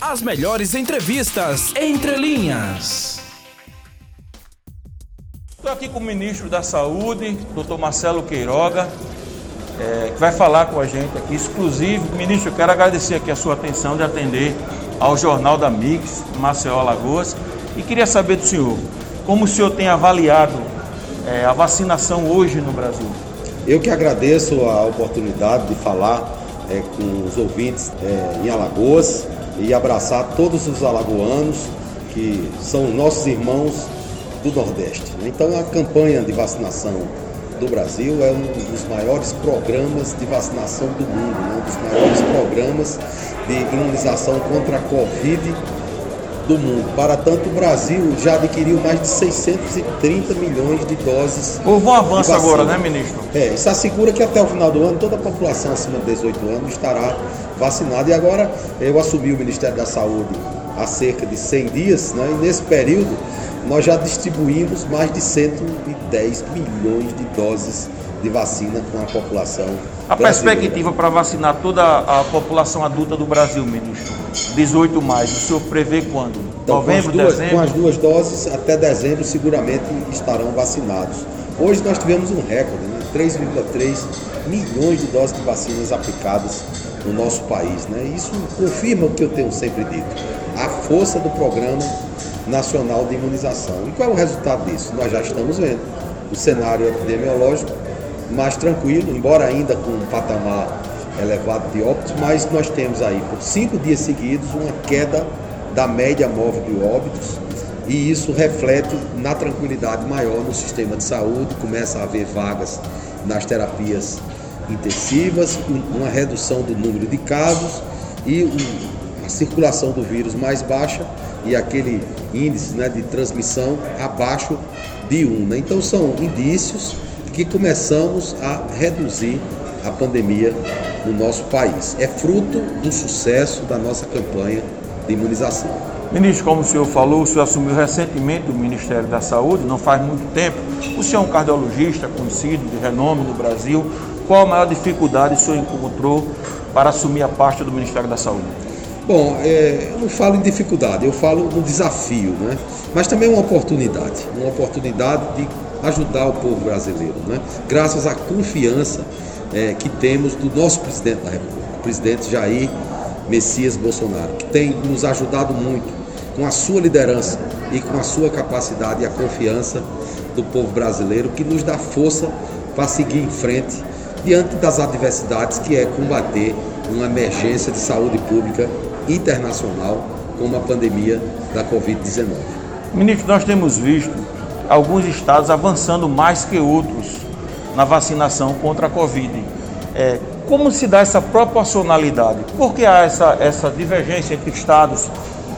As melhores entrevistas entre linhas. Estou aqui com o ministro da Saúde, doutor Marcelo Queiroga, é, que vai falar com a gente aqui, exclusivo. Ministro, eu quero agradecer aqui a sua atenção de atender ao Jornal da Mix, Maceió Alagoas, e queria saber do senhor, como o senhor tem avaliado é, a vacinação hoje no Brasil? Eu que agradeço a oportunidade de falar é, com os ouvintes é, em Alagoas e abraçar todos os alagoanos que são nossos irmãos do Nordeste. Então, a campanha de vacinação do Brasil é um dos maiores programas de vacinação do mundo, né? um dos maiores programas de imunização contra a Covid do mundo. Para tanto, o Brasil já adquiriu mais de 630 milhões de doses. Houve um avanço agora, né, ministro? É, isso assegura que até o final do ano toda a população acima de 18 anos estará vacinada. E agora eu assumi o Ministério da Saúde há cerca de 100 dias, né, e nesse período nós já distribuímos mais de 110 milhões de doses de vacina com a população. A brasileira. perspectiva para vacinar toda a população adulta do Brasil, ministro, 18 mais, o senhor prevê quando? Então, Novembro, com duas, dezembro? Com as duas doses, até dezembro seguramente estarão vacinados. Hoje nós tivemos um recorde? 3,3 milhões de doses de vacinas aplicadas no nosso país. Né? Isso confirma o que eu tenho sempre dito, a força do Programa Nacional de Imunização. E qual é o resultado disso? Nós já estamos vendo o cenário epidemiológico mais tranquilo, embora ainda com um patamar elevado de óbitos, mas nós temos aí por cinco dias seguidos uma queda da média móvel de óbitos e isso reflete na tranquilidade maior no sistema de saúde, começa a haver vagas nas terapias intensivas, uma redução do número de casos e a circulação do vírus mais baixa e aquele índice né, de transmissão abaixo de 1. Né? Então são indícios que começamos a reduzir a pandemia no nosso país. É fruto do sucesso da nossa campanha de imunização. Ministro, como o senhor falou, o senhor assumiu recentemente o Ministério da Saúde, não faz muito tempo. O senhor é um cardiologista conhecido, de renome no Brasil. Qual a maior dificuldade o senhor encontrou para assumir a parte do Ministério da Saúde? Bom, é, eu não falo em dificuldade, eu falo no desafio, né? mas também uma oportunidade uma oportunidade de ajudar o povo brasileiro, né? graças à confiança é, que temos do nosso presidente da República, o presidente Jair Messias Bolsonaro, que tem nos ajudado muito com a sua liderança e com a sua capacidade e a confiança do povo brasileiro, que nos dá força para seguir em frente diante das adversidades que é combater uma emergência de saúde pública internacional como a pandemia da Covid-19. Ministro, nós temos visto alguns estados avançando mais que outros na vacinação contra a Covid. É, como se dá essa proporcionalidade? Por que há essa, essa divergência entre estados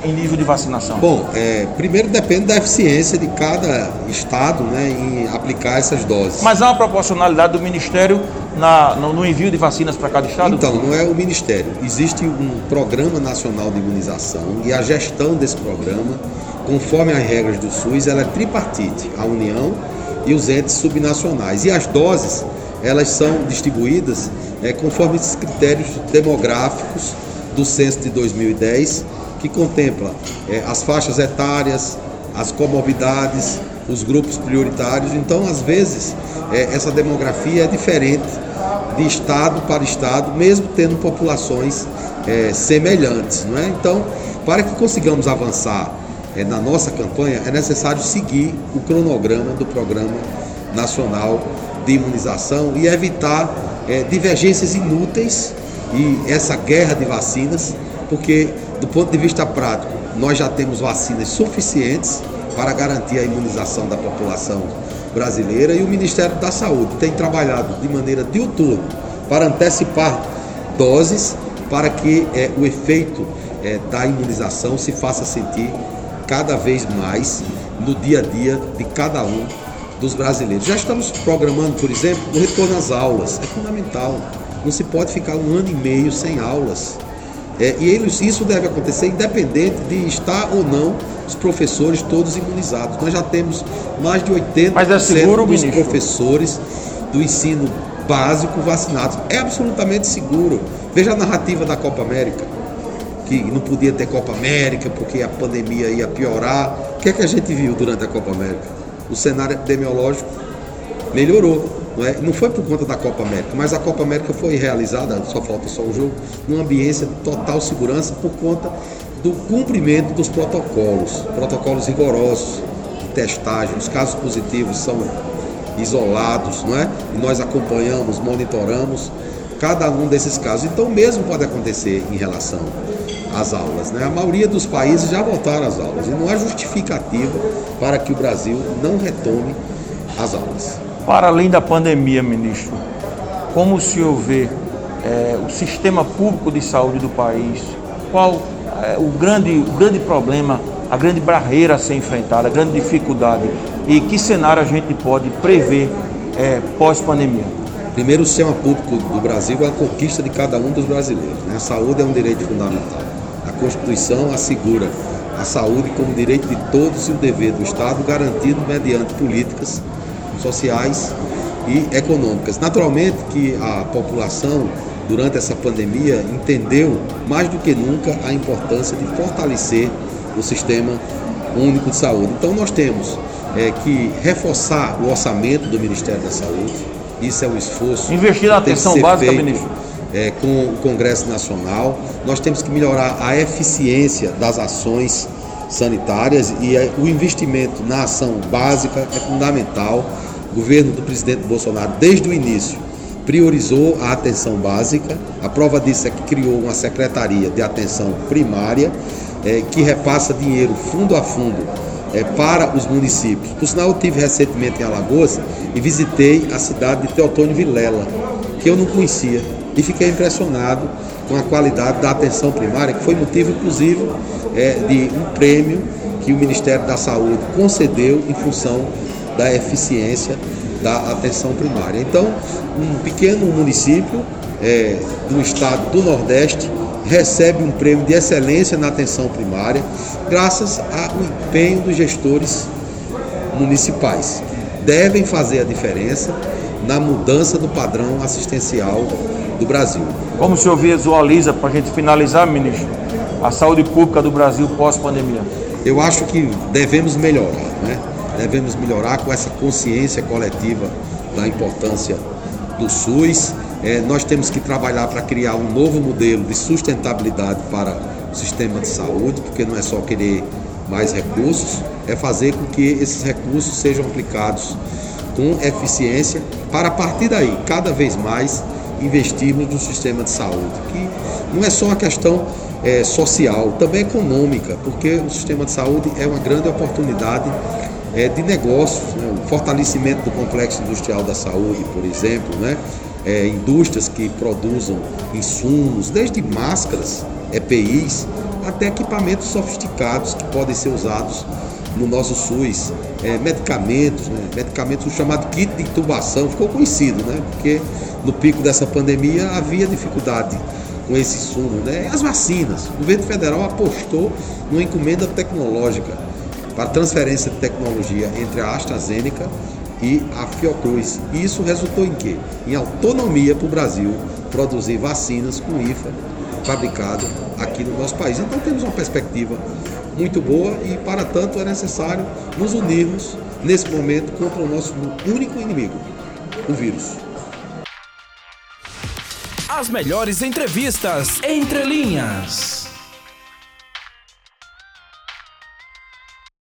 em nível de vacinação? Bom, é, primeiro depende da eficiência de cada estado né, em aplicar essas doses. Mas há uma proporcionalidade do Ministério na, no, no envio de vacinas para cada estado? Então, não é o Ministério. Existe um Programa Nacional de Imunização e a gestão desse programa conforme as regras do SUS, ela é tripartite, a União e os entes subnacionais. E as doses, elas são distribuídas é, conforme esses critérios demográficos do censo de 2010, que contempla é, as faixas etárias, as comorbidades, os grupos prioritários. Então, às vezes, é, essa demografia é diferente de estado para estado, mesmo tendo populações é, semelhantes. Não é? Então, para que consigamos avançar é, na nossa campanha, é necessário seguir o cronograma do Programa Nacional de Imunização e evitar é, divergências inúteis e essa guerra de vacinas, porque do ponto de vista prático, nós já temos vacinas suficientes para garantir a imunização da população brasileira e o Ministério da Saúde tem trabalhado de maneira diuturna para antecipar doses para que é, o efeito é, da imunização se faça sentir cada vez mais no dia a dia de cada um dos brasileiros. Já estamos programando, por exemplo, o retorno às aulas. É fundamental. Não se pode ficar um ano e meio sem aulas. É, e eles, isso deve acontecer independente de estar ou não os professores todos imunizados. Nós já temos mais de 80% Mas é seguro, dos ministro? professores do ensino básico vacinados. É absolutamente seguro. Veja a narrativa da Copa América que não podia ter Copa América porque a pandemia ia piorar. O que é que a gente viu durante a Copa América? O cenário epidemiológico melhorou. Não, é? não foi por conta da Copa América, mas a Copa América foi realizada, só falta só o jogo, numa ambiência de total segurança por conta do cumprimento dos protocolos, protocolos rigorosos de testagem. Os casos positivos são isolados, não é? E nós acompanhamos, monitoramos cada um desses casos. Então, mesmo pode acontecer em relação às aulas, né? A maioria dos países já voltaram às aulas e não há justificativa para que o Brasil não retome as aulas. Para além da pandemia, ministro, como o senhor vê é, o sistema público de saúde do país? Qual é, o, grande, o grande problema, a grande barreira a ser enfrentada, a grande dificuldade? E que cenário a gente pode prever é, pós-pandemia? Primeiro, o sistema público do Brasil é a conquista de cada um dos brasileiros. Né? A saúde é um direito fundamental. A Constituição assegura a saúde como direito de todos e o dever do Estado, garantido mediante políticas sociais e econômicas. Naturalmente que a população, durante essa pandemia, entendeu mais do que nunca a importância de fortalecer o sistema único de saúde. Então nós temos é, que reforçar o orçamento do Ministério da Saúde. Isso é um esforço. Investir na atenção básica, feito, ministro. É, com o Congresso Nacional. Nós temos que melhorar a eficiência das ações sanitárias e é, o investimento na ação básica é fundamental. O governo do presidente Bolsonaro, desde o início, priorizou a atenção básica. A prova disso é que criou uma secretaria de atenção primária é, que repassa dinheiro fundo a fundo é, para os municípios. Por sinal, eu tive recentemente em Alagoas e visitei a cidade de Teotônio Vilela, que eu não conhecia, e fiquei impressionado com a qualidade da atenção primária, que foi motivo, inclusive, é, de um prêmio que o Ministério da Saúde concedeu em função da eficiência da atenção primária. Então, um pequeno município é, do estado do Nordeste recebe um prêmio de excelência na atenção primária, graças ao empenho dos gestores municipais. Devem fazer a diferença na mudança do padrão assistencial do Brasil. Como o senhor visualiza, para a gente finalizar, ministro, a saúde pública do Brasil pós-pandemia? Eu acho que devemos melhorar, né? Devemos melhorar com essa consciência coletiva da importância do SUS é, nós temos que trabalhar para criar um novo modelo de sustentabilidade para o sistema de saúde, porque não é só querer mais recursos, é fazer com que esses recursos sejam aplicados com eficiência para a partir daí, cada vez mais, investirmos no sistema de saúde, que não é só uma questão é, social, também econômica, porque o sistema de saúde é uma grande oportunidade é, de negócios, né? o fortalecimento do complexo industrial da saúde, por exemplo, né? é, indústrias que produzam insumos, desde máscaras, EPIs, até equipamentos sofisticados que podem ser usados no nosso SUS, é, medicamentos, né, medicamentos chamado kit de intubação, ficou conhecido, né, porque no pico dessa pandemia havia dificuldade com esse insumo, né, as vacinas. O governo federal apostou numa encomenda tecnológica para transferência de tecnologia entre a AstraZeneca e a Fiocruz. E isso resultou em quê? Em autonomia para o Brasil produzir vacinas com IFA fabricado aqui no nosso país. Então temos uma perspectiva muito boa e, para tanto, é necessário nos unirmos nesse momento contra o nosso único inimigo, o vírus. As melhores entrevistas entre linhas.